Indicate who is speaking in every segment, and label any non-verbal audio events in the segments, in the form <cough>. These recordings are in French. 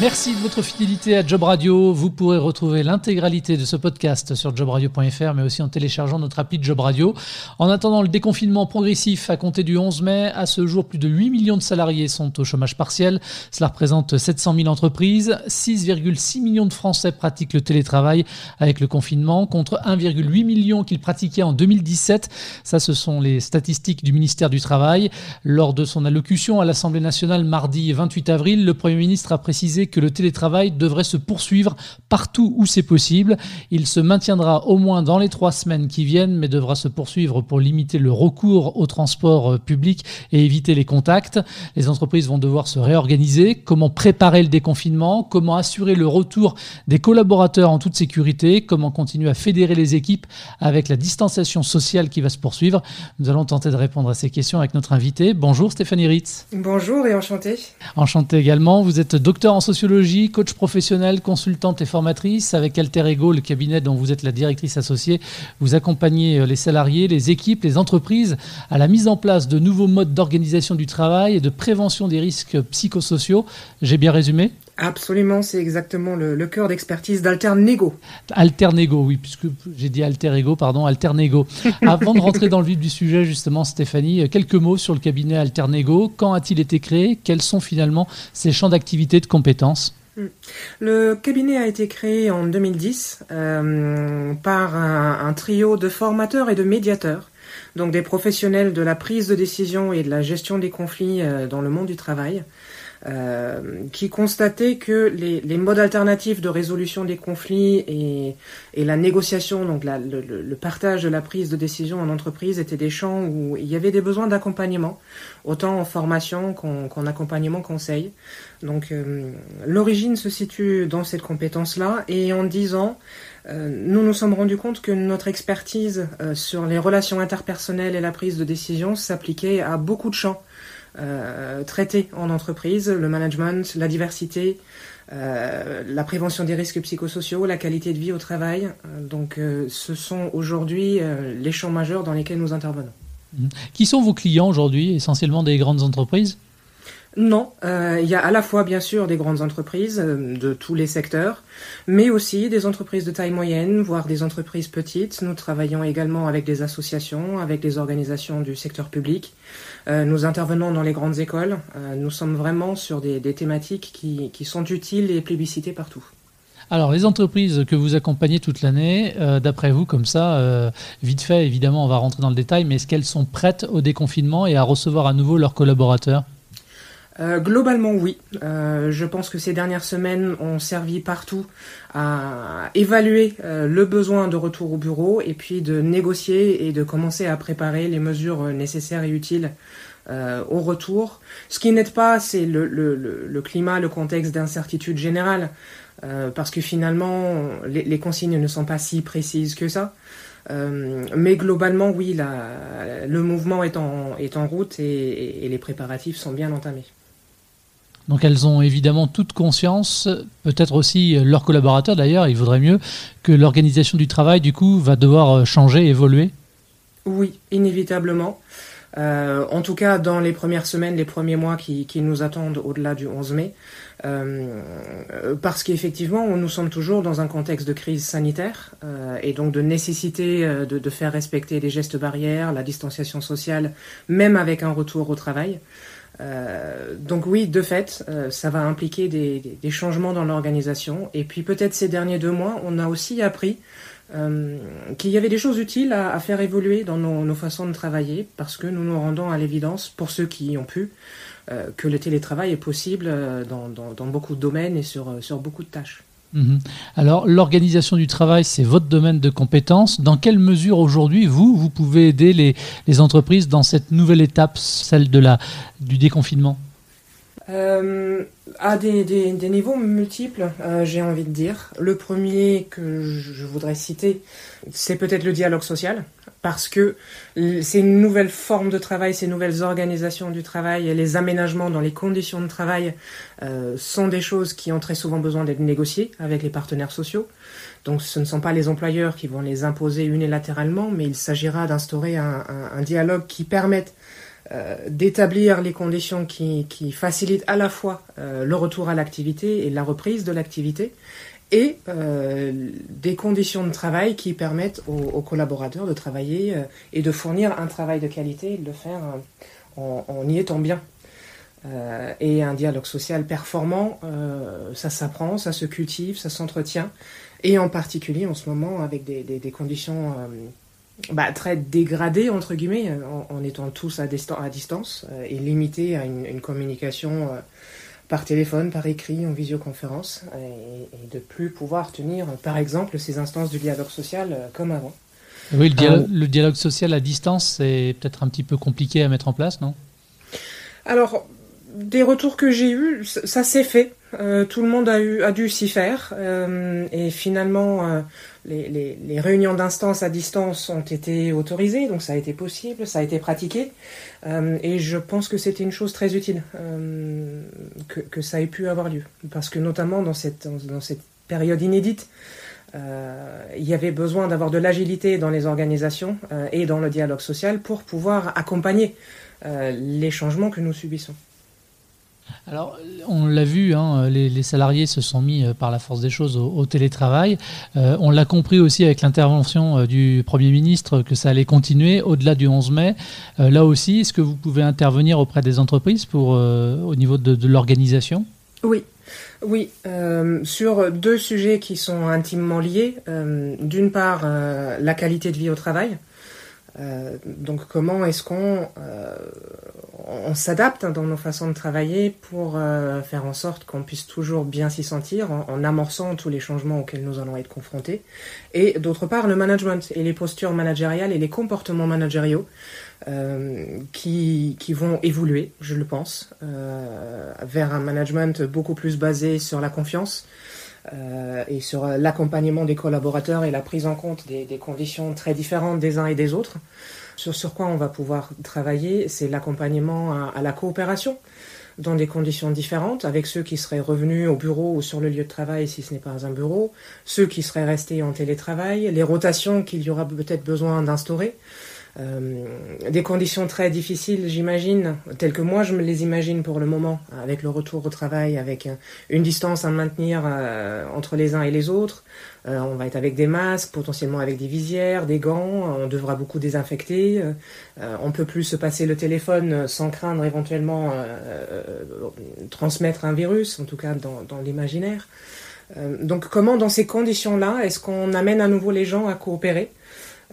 Speaker 1: Merci de votre fidélité à Job Radio. Vous pourrez retrouver l'intégralité de ce podcast sur jobradio.fr, mais aussi en téléchargeant notre appli Job Radio. En attendant le déconfinement progressif à compter du 11 mai, à ce jour, plus de 8 millions de salariés sont au chômage partiel. Cela représente 700 000 entreprises. 6,6 millions de Français pratiquent le télétravail avec le confinement, contre 1,8 million qu'ils pratiquaient en 2017. Ça, ce sont les statistiques du ministère du Travail. Lors de son allocution à l'Assemblée nationale mardi 28 avril, le Premier ministre a précisé que le télétravail devrait se poursuivre partout où c'est possible. Il se maintiendra au moins dans les trois semaines qui viennent, mais devra se poursuivre pour limiter le recours au transport euh, public et éviter les contacts. Les entreprises vont devoir se réorganiser. Comment préparer le déconfinement? Comment assurer le retour des collaborateurs en toute sécurité? Comment continuer à fédérer les équipes avec la distanciation sociale qui va se poursuivre? Nous allons tenter de répondre à ces questions avec notre invité. Bonjour Stéphanie Ritz.
Speaker 2: Bonjour et enchanté.
Speaker 1: Enchanté également. Vous êtes docteur en sociologie sociologie, coach professionnel, consultante et formatrice. Avec Alter Ego, le cabinet dont vous êtes la directrice associée, vous accompagnez euh, les salariés, les équipes, les entreprises à la mise en place de nouveaux modes d'organisation du travail et de prévention des risques psychosociaux. J'ai bien résumé?
Speaker 2: Absolument, c'est exactement le, cœur d'expertise d'Alternego.
Speaker 1: Alternego, oui, puisque j'ai dit Alter Ego, pardon, Alternego. <laughs> Avant de rentrer dans le vif du sujet, justement, Stéphanie, quelques mots sur le cabinet Alternego. Quand a-t-il été créé? Quels sont finalement ses champs d'activité de compétences?
Speaker 2: Hmm. le cabinet a été créé en 2010 euh, par un, trio de formateurs et de médiateurs, donc des professionnels de la prise de décision et de la gestion des conflits euh, dans le monde du travail. Euh, qui constatait que les, les, modes alternatifs de résolution des conflits et, et la négociation, donc la, le, le, partage de la prise de décision en entreprise étaient des champs où il y avait des besoins d'accompagnement, autant en formation qu'en accompagnement conseil. Donc euh, l'origine se situe dans cette compétence-là et en dix ans, euh, nous nous sommes rendus compte que notre expertise sur les relations interpersonnelles et la prise de décision s'appliquait à beaucoup de champs euh, traiter en entreprise, le management, la diversité, euh, la prévention des risques psychosociaux, la qualité de vie au travail. Euh, donc ce sont aujourd'hui les champs majeurs dans lesquels nous intervenons.
Speaker 1: Mmh. Qui sont vos clients aujourd'hui Essentiellement des grandes entreprises?
Speaker 2: Non, euh, il y a à la fois bien sûr des grandes entreprises euh, de tous les secteurs, mais aussi des entreprises de taille moyenne, voire des entreprises petites. Nous travaillons également avec des associations, avec des organisations du secteur public. Euh, nous intervenons dans les grandes écoles. nous sommes vraiment sur des, thématiques qui, qui, sont utiles et plébiscitées partout.
Speaker 1: Alors, les entreprises que vous accompagnez toute l'année, d'après vous, comme ça, vite fait, évidemment, on va rentrer dans le détail, mais est-ce qu'elles sont prêtes au déconfinement et à recevoir à nouveau leurs collaborateurs?
Speaker 2: Euh, globalement, oui. Euh, je pense que ces dernières semaines ont servi partout à évaluer euh, le besoin de retour au bureau et puis de négocier et de commencer à préparer les mesures nécessaires et utiles au retour. Ce qui n'aide pas, c'est le, le, le, climat, le contexte d'incertitude générale, parce que finalement, les, consignes ne sont pas si précises que ça. mais globalement, oui, le mouvement est en, route et les préparatifs sont bien entamés.
Speaker 1: Donc elles ont évidemment toute conscience, peut-être aussi leurs collaborateurs d'ailleurs, il vaudrait mieux que l'organisation du travail du coup va devoir euh, changer, évoluer.
Speaker 2: Oui, inévitablement. Euh, en tout cas, dans les premières semaines, les premiers mois qui, nous attendent au-delà du 11 mai, euh, parce qu'effectivement, nous sommes toujours dans un contexte de crise sanitaire et donc de nécessité de, faire respecter les gestes barrières, la distanciation sociale, même avec un retour au travail. Euh, donc oui, de fait, euh, ça va impliquer des, changements dans l'organisation. Et puis peut-être ces derniers deux mois, on a aussi appris euh, qu'il y avait des choses utiles à, faire évoluer dans nos, façons de travailler, parce que nous nous rendons à l'évidence, pour ceux qui y ont pu, que le télétravail est possible dans, beaucoup de domaines et sur beaucoup de tâches.
Speaker 1: Mhm. Alors, l'organisation du travail, c'est votre domaine de compétence. Dans quelle mesure aujourd'hui, vous, vous pouvez aider les, entreprises dans cette nouvelle étape, celle de la, du déconfinement?
Speaker 2: Euh, À des, niveaux multiples, euh, j'ai envie de dire. Le premier que je voudrais citer, c'est peut-être le dialogue social parce que ces nouvelles formes de travail, ces nouvelles organisations du travail et les aménagements dans les conditions de travail euh, sont des choses qui ont très souvent besoin d'être négociées avec les partenaires sociaux. Donc ce ne sont pas les employeurs qui vont les imposer unilatéralement, mais il s'agira d'instaurer un, dialogue qui permette d'établir les conditions qui, qui, facilitent à la fois le retour à l'activité et la reprise de l'activité, et des conditions de travail qui permettent aux, collaborateurs de travailler et de fournir un travail de qualité et de le faire en, en y étant bien. Euh, et un dialogue social performant, euh, ça s'apprend, ça se cultive, ça s'entretient, et en particulier en ce moment avec des, conditions euh, bah, très dégradées, entre guillemets, en, étant tous à, distance et limités à une communication par téléphone, par écrit, en visioconférence, et, et, de plus pouvoir tenir, par exemple, ces instances du dialogue social comme avant.
Speaker 1: Oui, le dialogue, le dialogue social à distance, c'est peut-être un petit peu compliqué à mettre en place, non?
Speaker 2: Alors, des retours que j'ai eus, ça s'est fait. Euh, tout le monde a, eu, a dû s'y faire. Euh, et finalement, euh, les, réunions d'instance à distance ont été autorisées, donc ça a été possible, ça a été pratiqué. Et je pense que c'était une chose très utile que, que, ça ait pu avoir lieu. Parce que notamment dans cette, dans cette période inédite, il y avait besoin d'avoir de l'agilité dans les organisations et dans le dialogue social pour pouvoir accompagner les changements que nous subissons.
Speaker 1: Alors, on l'a vu, hein, les, salariés se sont mis euh, par la force des choses au, télétravail. Euh, on l'a compris aussi avec l'intervention euh, du Premier ministre que ça allait continuer au-delà du 11 mai. là aussi, est-ce que vous pouvez intervenir auprès des entreprises pour, au niveau de, l'organisation?
Speaker 2: Oui. Oui, sur deux sujets qui sont intimement liés. D'une part, la qualité de vie au travail. Donc comment est-ce qu'on on s'adapte dans nos façons de travailler pour euh, faire en sorte qu'on puisse toujours bien s'y sentir en, amorçant tous les changements auxquels nous allons être confrontés. Et d'autre part, le management et les postures managériales et les comportements managériaux euh, qui, qui, vont évoluer, je le pense, euh, vers un management beaucoup plus basé sur la confiance. Et sur l'accompagnement des collaborateurs et la prise en compte des, conditions très différentes des uns et des autres. Sur quoi on va pouvoir travailler, c'est l'accompagnement à, la coopération dans des conditions différentes, avec ceux qui seraient revenus au bureau ou sur le lieu de travail si ce n'est pas un bureau, ceux qui seraient restés en télétravail, les rotations qu'il y aura peut-être besoin d'instaurer. Euh, des conditions très difficiles, j'imagine, telles que moi je me les imagine pour le moment, avec le retour au travail, avec une distance à maintenir euh, entre les uns et les autres. Euh, on va être avec des masques, potentiellement avec des visières, des gants, on devra beaucoup désinfecter. on peut plus se passer le téléphone sans craindre éventuellement transmettre un virus, en tout cas dans, dans l'imaginaire. donc comment dans ces conditions-là est-ce qu'on amène à nouveau les gens à coopérer?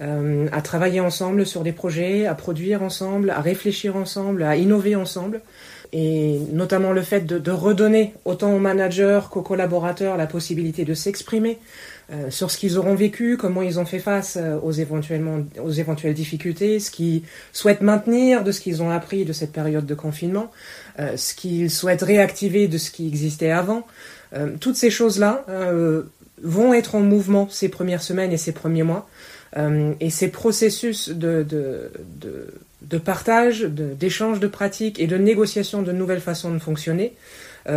Speaker 2: Euh, à travailler ensemble sur des projets, à produire ensemble, à réfléchir ensemble, à innover ensemble. Et notamment le fait de, de redonner autant aux managers qu'aux collaborateurs la possibilité de s'exprimer euh, sur ce qu'ils auront vécu, comment ils ont fait face euh, aux, éventuellement, aux éventuelles difficultés, ce qu'ils souhaitent maintenir de ce qu'ils ont appris de cette période de confinement, euh, ce qu'ils souhaitent réactiver de ce qui existait avant. Euh, toutes ces choses-là vont être en mouvement ces premières semaines et ces premiers mois. Euh, et ces processus de, de, de, partage, d'échange de, pratiques et de négociation de nouvelles façons de fonctionner,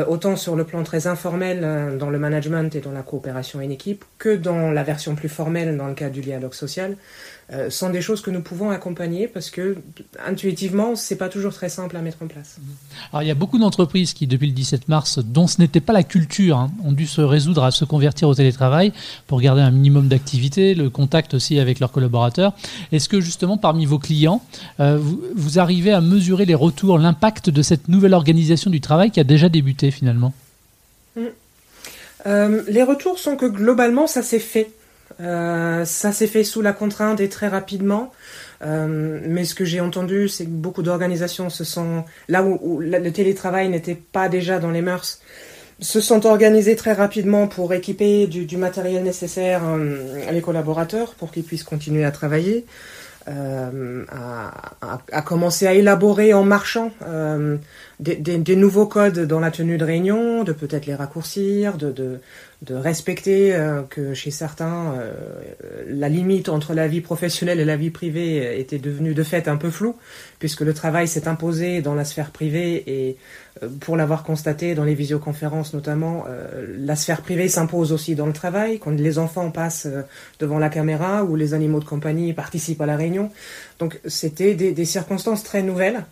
Speaker 2: autant sur le plan très informel euh, dans le management et dans la coopération en équipe, que dans la version plus formelle dans le cadre du dialogue social, euh, sont des choses que nous pouvons accompagner parce que intuitivement, c'est pas toujours très simple à mettre en place.
Speaker 1: Alors il y a beaucoup d'entreprises qui, depuis le 17 mars, dont ce n'était pas la culture, hein, ont dû se résoudre à se convertir au télétravail pour garder un minimum d'activité, le contact aussi avec leurs collaborateurs. Est-ce que justement, parmi vos clients, euh, vous arrivez à mesurer les retours, l'impact de cette nouvelle organisation du travail qui a déjà débuté? Finalement
Speaker 2: mmh. euh, Les retours sont que globalement, ça s'est fait. Euh, ça s'est fait sous la contrainte et très rapidement. Euh, mais ce que j'ai entendu, c'est que beaucoup d'organisations se sont, là où, le télétravail n'était pas déjà dans les mœurs, se sont organisées très rapidement pour équiper du, matériel nécessaire les collaborateurs pour qu'ils puissent continuer à travailler. Euh, à, commencer à élaborer en marchant des, des, nouveaux codes dans la tenue de réunion, de peut-être les raccourcir, de respecter euh, que chez certains, euh, la limite entre la vie professionnelle et la vie privée était devenue de fait un peu floue, puisque le travail s'est imposé dans la sphère privée et euh, pour l'avoir constaté dans les visioconférences notamment, la sphère privée s'impose aussi dans le travail, quand les enfants passent devant la caméra ou les animaux de compagnie participent à la réunion. Donc c'était des, des circonstances très nouvelles.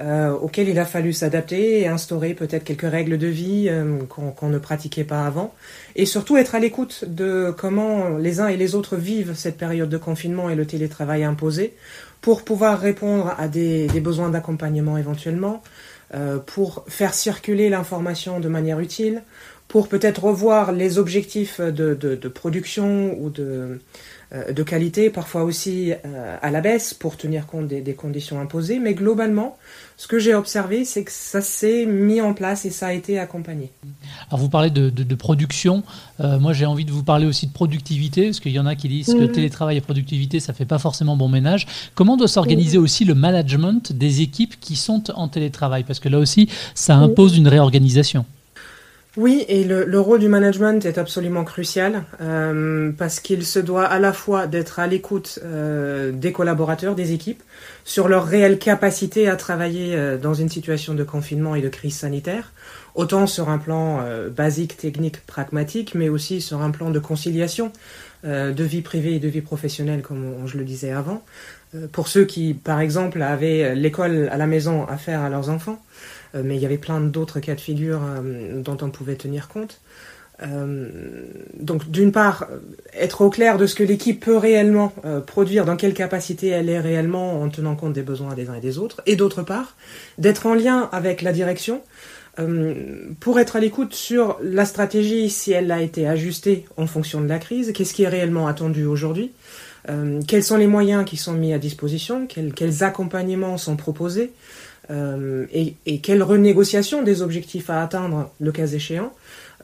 Speaker 2: Euh, il a fallu s'adapter et instaurer peut-être quelques règles de vie euh, qu'on ne pratiquait pas avant, et surtout être à l'écoute de comment les uns et les autres vivent cette période de confinement et le télétravail imposé, pour pouvoir répondre à des, besoins d'accompagnement éventuellement, euh, pour faire circuler l'information de manière utile, pour peut-être revoir les objectifs de, production ou de de qualité, parfois aussi euh, à la baisse pour tenir compte des, conditions imposées. Mais globalement, ce que j'ai observé, c'est que ça s'est mis en place et ça a été accompagné.
Speaker 1: Alors vous parlez de, production. Euh, moi, j'ai envie de vous parler aussi de productivité, parce qu'il y en a qui disent que mhm. télétravail et productivité, ça fait pas forcément bon ménage. Comment doit s'organiser mhm. aussi le management des équipes qui sont en télétravail? Parce que là aussi, ça impose une réorganisation.
Speaker 2: Oui, et le, rôle du management est absolument crucial euh, parce qu'il se doit à la fois d'être à l'écoute euh, des collaborateurs, des équipes, sur leur réelle capacité à travailler euh, dans une situation de confinement et de crise sanitaire, autant sur un plan basique, technique, pragmatique, mais aussi sur un plan de conciliation de vie privée et de vie professionnelle, comme je le disais avant, pour ceux qui, par exemple, avaient l'école à la maison à faire à leurs enfants. Euh, mais il y avait plein d'autres cas de figure euh, dont on pouvait tenir compte. Euh, donc d'une part, être au clair de ce que l'équipe peut réellement produire, dans quelle capacité elle est réellement en tenant compte des besoins des uns et des autres, et d'autre part, d'être en lien avec la direction pour être à l'écoute sur la stratégie, si elle a été ajustée en fonction de la crise, qu'est-ce qui est réellement attendu aujourd'hui, quels sont les moyens qui sont mis à disposition, quels accompagnements sont proposés, euh, et, quelle renégociation des objectifs à atteindre le cas échéant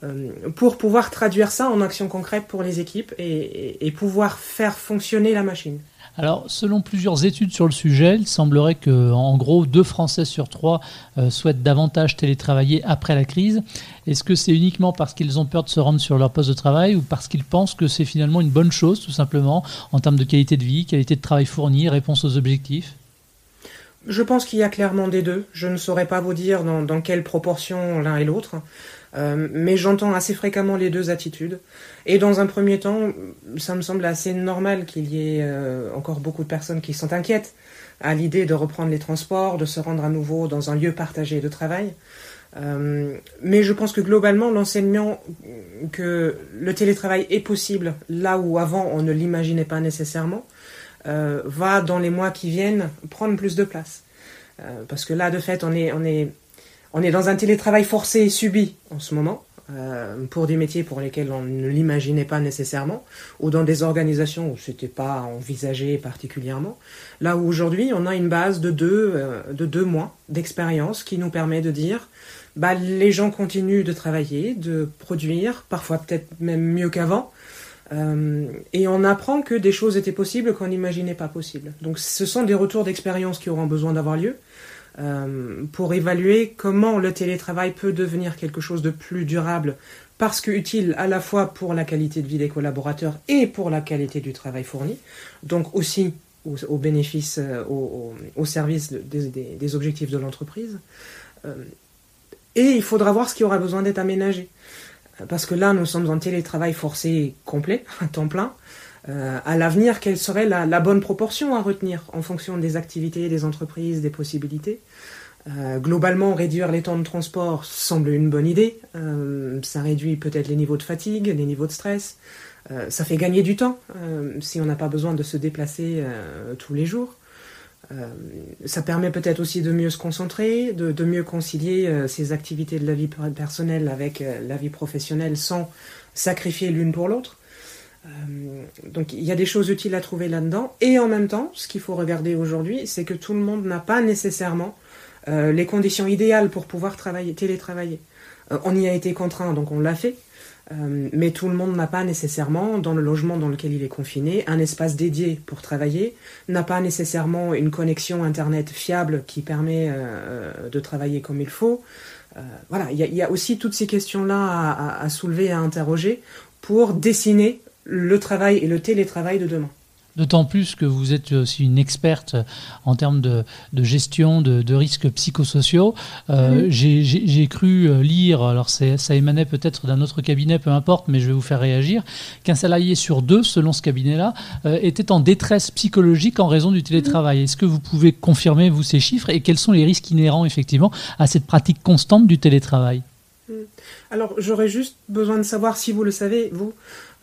Speaker 2: euh, pour pouvoir traduire ça en actions concrètes pour les équipes et, pouvoir faire fonctionner la machine.
Speaker 1: Alors, selon plusieurs études sur le sujet, il semblerait que, en gros, deux Français sur trois euh, souhaitent davantage télétravailler après la crise. Est-ce que c'est uniquement parce qu'ils ont peur de se rendre sur leur poste de travail ou parce qu'ils pensent que c'est finalement une bonne chose, tout simplement, en termes de qualité de vie, qualité de travail fourni, réponse aux objectifs?
Speaker 2: Je pense qu'il y a clairement des deux. Je ne saurais pas vous dire dans, quelle proportion l'un et l'autre, euh, mais j'entends assez fréquemment les deux attitudes. Et dans un premier temps, ça me semble assez normal qu'il y ait euh, encore beaucoup de personnes qui sont inquiètes à l'idée de reprendre les transports, de se rendre à nouveau dans un lieu partagé de travail. Euh, mais je pense que globalement, l'enseignement que le télétravail est possible là où avant on ne l'imaginait pas nécessairement, euh, va dans les mois qui viennent prendre plus de place. Euh, parce que là, de fait, on est, on, est, on est dans un télétravail forcé et subi en ce moment, euh, pour des métiers pour lesquels on ne l'imaginait pas nécessairement, ou dans des organisations où ce n'était pas envisagé particulièrement. Là où aujourd'hui, on a une base de deux, de deux mois d'expérience qui nous permet de dire bah, les gens continuent de travailler, de produire, parfois peut-être même mieux qu'avant, euh, et on apprend que des choses étaient possibles qu'on n'imaginait pas possibles. Donc ce sont des retours d'expérience qui auront besoin d'avoir lieu euh, pour évaluer comment le télétravail peut devenir quelque chose de plus durable parce que utile à la fois pour la qualité de vie des collaborateurs et pour la qualité du travail fourni, donc aussi au, bénéfice, euh, au, service des, objectifs de l'entreprise. et il faudra voir ce qui aura besoin d'être aménagé. Parce que là, nous sommes en télétravail forcé complet, <laughs> à temps plein. Euh, à l'avenir, quelle serait la, bonne proportion à retenir en fonction des activités, des entreprises, des possibilités? Euh, Globalement, réduire les temps de transport semble une bonne idée. Euh, ça réduit peut-être les niveaux de fatigue, les niveaux de stress. ça fait gagner du temps si on n'a pas besoin de se déplacer tous les jours. Euh, ça permet peut-être aussi de mieux se concentrer, de, mieux concilier euh, ses activités de la vie personnelle avec euh, la vie professionnelle sans sacrifier l'une pour l'autre. donc il y a des choses utiles à trouver là-dedans. Et en même temps, ce qu'il faut regarder aujourd'hui, c'est que tout le monde n'a pas nécessairement les conditions idéales pour pouvoir travailler, télétravailler. on y a été contraint, donc on l'a fait. Euh, mais tout le monde n'a pas nécessairement, dans le logement dans lequel il est confiné, un espace dédié pour travailler, n'a pas nécessairement une connexion Internet fiable qui permet euh, de travailler comme il faut. voilà, il y, a aussi toutes ces questions-là à, soulever, à interroger pour dessiner le travail et le télétravail de demain.
Speaker 1: D'autant plus que vous êtes aussi une experte en termes de, gestion de, risques psychosociaux. Euh, j'ai cru euh, lire, alors ça émanait peut-être d'un autre cabinet, peu importe, mais je vais vous faire réagir, qu'un salarié sur deux, selon ce cabinet-là, euh, était en détresse psychologique en raison du télétravail. Est-ce que vous pouvez confirmer, vous, ces chiffres et quels sont les risques inhérents, effectivement, à cette pratique constante du télétravail?
Speaker 2: Alors, j'aurais juste besoin de savoir si vous le savez, vous,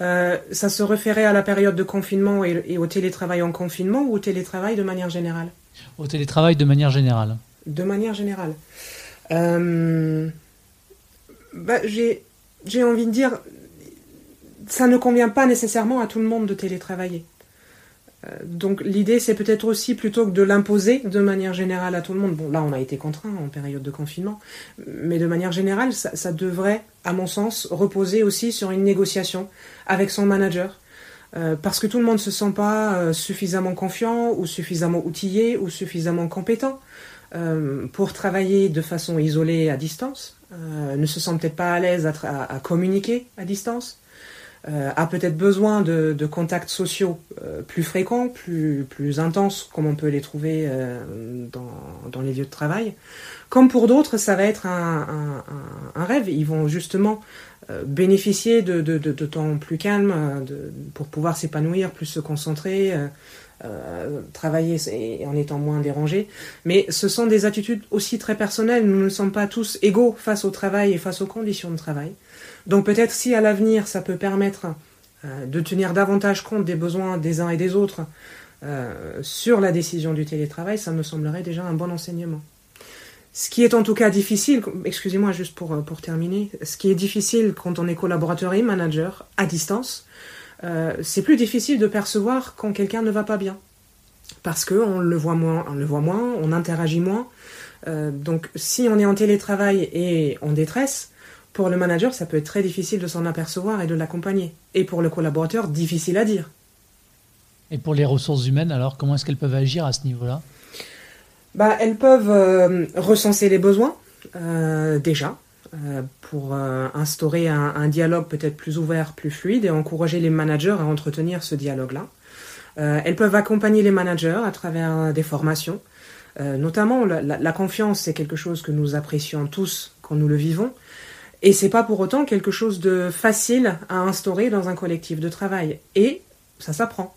Speaker 2: euh, ça se référait à la période de confinement et, au télétravail en confinement ou au télétravail de manière générale
Speaker 1: Au télétravail de manière générale.
Speaker 2: De manière générale. Euh, bah, j'ai envie de dire, ça ne convient pas nécessairement à tout le monde de télétravailler. Euh, donc l'idée, c'est peut-être aussi, plutôt que de l'imposer de manière générale à tout le monde, bon là on a été contraint en période de confinement, mais de manière générale, ça, devrait, à mon sens, reposer aussi sur une négociation avec son manager. Euh, parce que tout le monde ne se sent pas euh, suffisamment confiant ou suffisamment outillé ou suffisamment compétent pour travailler de façon isolée à distance, ne se sent peut-être pas à l'aise à communiquer à distance, a peut-être besoin de, contacts sociaux euh, plus fréquents, plus, plus intenses, comme on peut les trouver euh, dans, les lieux de travail. Comme pour d'autres, ça va être un, rêve. Ils vont justement bénéficier de, de, temps plus calme pour pouvoir s'épanouir, plus se concentrer. Travailler en étant moins dérangé. Mais ce sont des attitudes aussi très personnelles. Nous ne sommes pas tous égaux face au travail et face aux conditions de travail. Donc peut-être si à l'avenir ça peut permettre euh, de tenir davantage compte des besoins des uns et des autres euh, sur la décision du télétravail, ça me semblerait déjà un bon enseignement. Ce qui est en tout cas difficile, excusez-moi juste pour, euh, pour terminer, ce qui est difficile quand on est collaborateur et manager à distance, c'est plus difficile de percevoir quand quelqu'un ne va pas bien. Parce qu'on le voit moins, on le voit moins, on interagit moins. donc si on est en télétravail et en détresse, pour le manager, ça peut être très difficile de s'en apercevoir et de l'accompagner. Et pour le collaborateur, difficile à dire.
Speaker 1: Et pour les ressources humaines, alors, comment est-ce qu'elles peuvent agir à ce niveau-là?
Speaker 2: Bah, Elles peuvent euh, recenser les besoins, euh, déjà, euh, pour instaurer un, dialogue peut-être plus ouvert, plus fluide, et encourager les managers à entretenir ce dialogue-là. elles peuvent accompagner les managers à travers des formations. notamment, la confiance, c'est quelque chose que nous apprécions tous quand nous le vivons. Et c'est pas pour autant quelque chose de facile à instaurer dans un collectif de travail. Et ça s'apprend.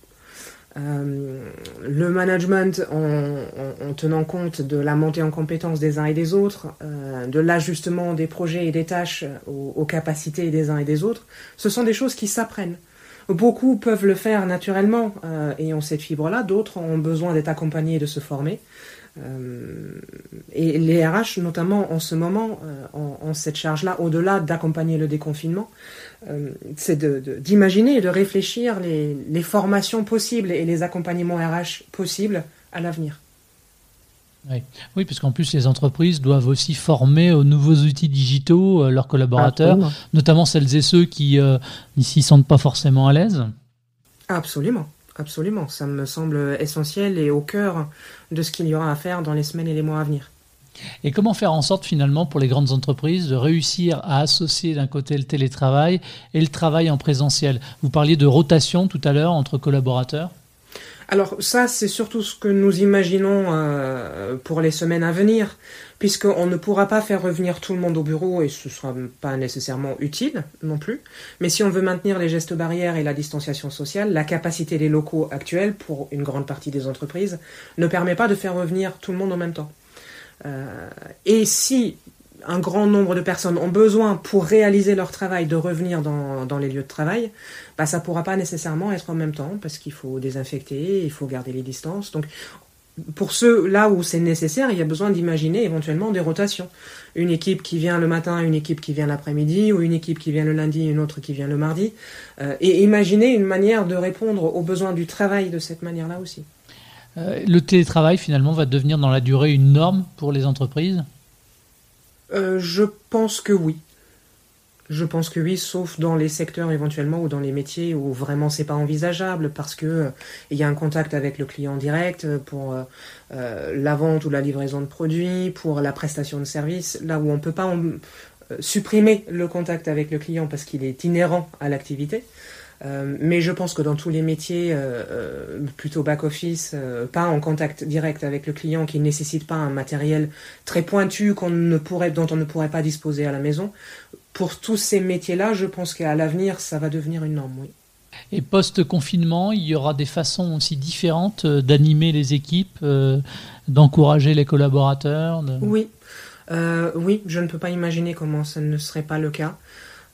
Speaker 2: Euh, le management en, tenant compte de la montée en compétence des uns et des autres, euh, de l'ajustement des projets et des tâches aux, capacités des uns et des autres, ce sont des choses qui s'apprennent. Beaucoup peuvent le faire naturellement euh, et ont cette fibre-là, d'autres ont besoin d'être accompagnés et de se former. Euh, et les RH, notamment en ce moment, euh, ont, cette charge-là, au-delà d'accompagner le déconfinement, euh, c'est d'imaginer et de réfléchir les, les, formations possibles et les accompagnements RH possibles à l'avenir.
Speaker 1: Oui, oui parce qu'en plus, les entreprises doivent aussi former aux nouveaux outils digitaux leurs collaborateurs, notamment celles et ceux qui n'y s'y sentent pas forcément à l'aise.
Speaker 2: Absolument. Absolument, ça me semble essentiel et au cœur de ce qu'il y aura à faire dans les semaines et les mois à venir.
Speaker 1: Et comment faire en sorte finalement pour les grandes entreprises de réussir à associer d'un côté le télétravail et le travail en présentiel? Vous parliez de rotation tout à l'heure entre collaborateurs
Speaker 2: alors ça, c'est surtout ce que nous imaginons euh, pour les semaines à venir, puisqu'on ne pourra pas faire revenir tout le monde au bureau et ce ne sera pas nécessairement utile non plus. Mais si on veut maintenir les gestes barrières et la distanciation sociale, la capacité des locaux actuels, pour une grande partie des entreprises, ne permet pas de faire revenir tout le monde en même temps. Euh, et si un grand nombre de personnes ont besoin pour réaliser leur travail de revenir dans, les lieux de travail, bah, ça ne pourra pas nécessairement être en même temps parce qu'il faut désinfecter, il faut garder les distances. Donc pour ceux là où c'est nécessaire, il y a besoin d'imaginer éventuellement des rotations. Une équipe qui vient le matin, une équipe qui vient l'après-midi, ou une équipe qui vient le lundi, une autre qui vient le mardi. Euh, et imaginer une manière de répondre aux besoins du travail de cette manière-là aussi.
Speaker 1: Euh, le télétravail finalement va devenir dans la durée une norme pour les entreprises?
Speaker 2: Euh, je pense que oui. Je pense que oui, sauf dans les secteurs éventuellement ou dans les métiers où vraiment c'est pas envisageable parce que euh, il y a un contact avec le client direct pour euh, la vente ou la livraison de produits, pour la prestation de services, là où on peut pas supprimer le contact avec le client parce qu'il est inhérent à l'activité. Euh, mais je pense que dans tous les métiers euh, euh, plutôt back-office, pas en contact direct avec le client, qui ne nécessite pas un matériel très pointu qu'on ne pourrait, dont on ne pourrait pas disposer à la maison, pour tous ces métiers-là, je pense qu'à l'avenir, ça va devenir une norme, oui.
Speaker 1: Et post-confinement, il y aura des façons aussi différentes d'animer les équipes, d'encourager les collaborateurs
Speaker 2: Oui, oui, je ne peux pas imaginer comment ça ne serait pas le cas.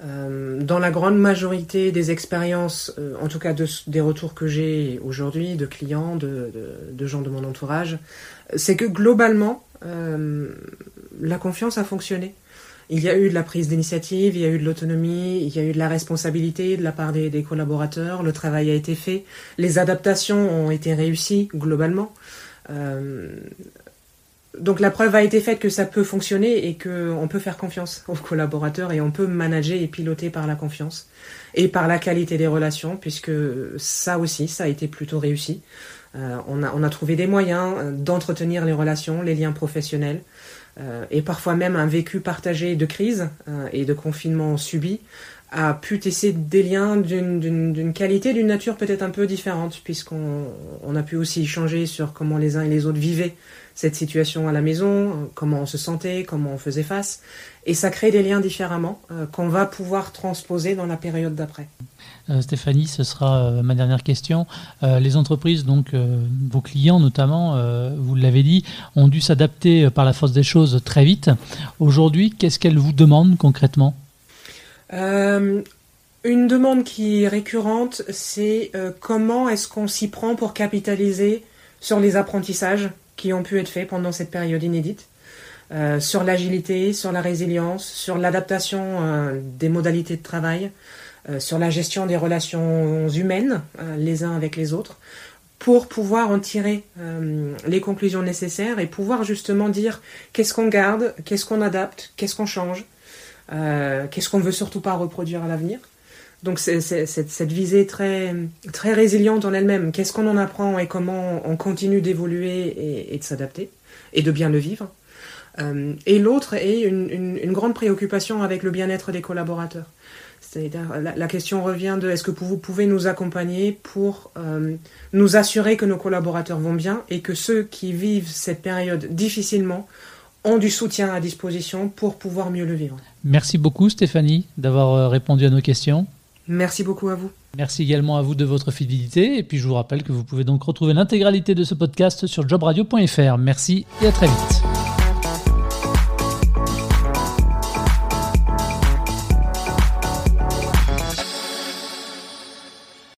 Speaker 2: Euh, dans la grande majorité des expériences, euh, en tout cas des retours que j'ai aujourd'hui de clients, de, gens de mon entourage, c'est que globalement, euh, la confiance a fonctionné. Il y a eu de la prise d'initiative, il y a eu de l'autonomie, il y a eu de la responsabilité de la part des, des, collaborateurs, le travail a été fait, les adaptations ont été réussies globalement donc la preuve a été faite que ça peut fonctionner et qu'on peut faire confiance aux collaborateurs et on peut manager et piloter par la confiance et par la qualité des relations, puisque ça aussi, ça a été plutôt réussi. Euh, on, a, on a trouvé des moyens euh, d'entretenir les relations, les liens professionnels, euh, et parfois même un vécu partagé de crise et de confinement subi a pu tisser des liens d'une qualité, d'une nature peut-être un peu différente, puisqu'on on a pu aussi échanger sur comment les uns et les autres vivaient cette situation à la maison, comment on se sentait, comment on faisait face. Et ça crée des liens différemment euh, qu'on va pouvoir transposer dans la période d'après.
Speaker 1: Euh, Stéphanie, ce sera euh, ma dernière question. les entreprises, donc vos clients notamment, vous l'avez dit, ont dû s'adapter par la force des choses très vite. Aujourd'hui, qu'est-ce qu'elles vous demandent concrètement?
Speaker 2: Une demande qui est récurrente, c'est comment est-ce qu'on s'y prend pour capitaliser sur les apprentissages? Qui ont pu être faits pendant cette période inédite, euh, sur l'agilité, sur la résilience, sur l'adaptation euh, des modalités de travail, euh, sur la gestion des relations humaines les uns avec les autres, pour pouvoir en tirer les conclusions nécessaires et pouvoir justement dire qu'est-ce qu'on garde, qu'est-ce qu'on adapte, qu'est-ce qu'on change, qu'est-ce qu'on veut surtout pas reproduire à l'avenir. Donc c'est cette visée très, très résiliente en elle-même. Qu'est-ce qu'on en apprend et comment on continue d'évoluer et, de s'adapter et de bien le vivre? Euh, et l'autre est une, grande préoccupation avec le bien-être des collaborateurs. C'est-à-dire la, question revient de est-ce que vous pouvez nous accompagner pour euh, nous assurer que nos collaborateurs vont bien et que ceux qui vivent cette période difficilement ont du soutien à disposition pour pouvoir mieux le vivre?
Speaker 1: Merci beaucoup Stéphanie d'avoir euh, répondu à nos questions.
Speaker 2: Merci beaucoup à vous.
Speaker 1: Merci également à vous de votre fidélité. Et puis je vous rappelle que vous pouvez donc retrouver l'intégralité de ce podcast sur jobradio.fr. Merci et à très vite.